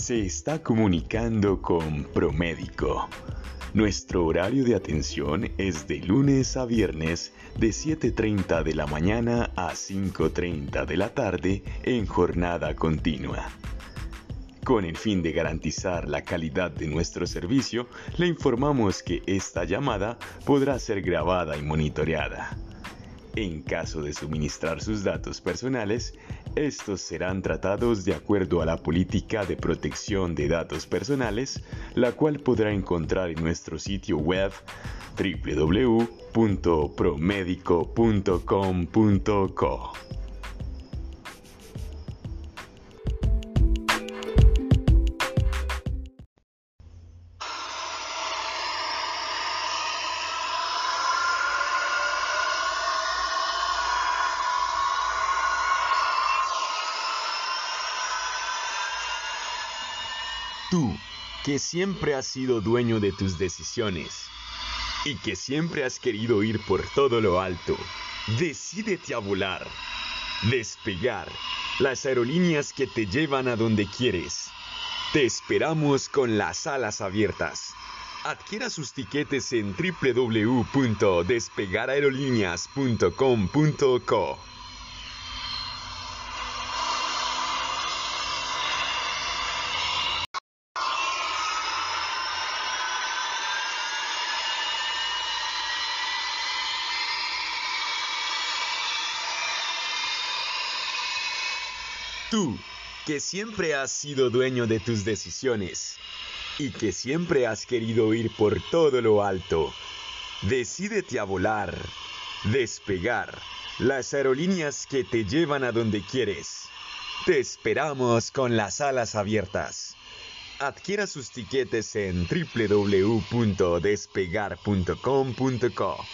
se está comunicando con Promédico. Nuestro horario de atención es de lunes a viernes de 7.30 de la mañana a 5.30 de la tarde en jornada continua. Con el fin de garantizar la calidad de nuestro servicio, le informamos que esta llamada podrá ser grabada y monitoreada. En caso de suministrar sus datos personales, estos serán tratados de acuerdo a la política de protección de datos personales, la cual podrá encontrar en nuestro sitio web www.promedico.com.co. Tú, que siempre has sido dueño de tus decisiones y que siempre has querido ir por todo lo alto, decídete a volar, despegar, las aerolíneas que te llevan a donde quieres. Te esperamos con las alas abiertas. Adquiera sus tiquetes en www.despegaraerolíneas.com.co. Tú, que siempre has sido dueño de tus decisiones y que siempre has querido ir por todo lo alto, decídete a volar, despegar, las aerolíneas que te llevan a donde quieres. Te esperamos con las alas abiertas. Adquiera sus tiquetes en www.despegar.com.co.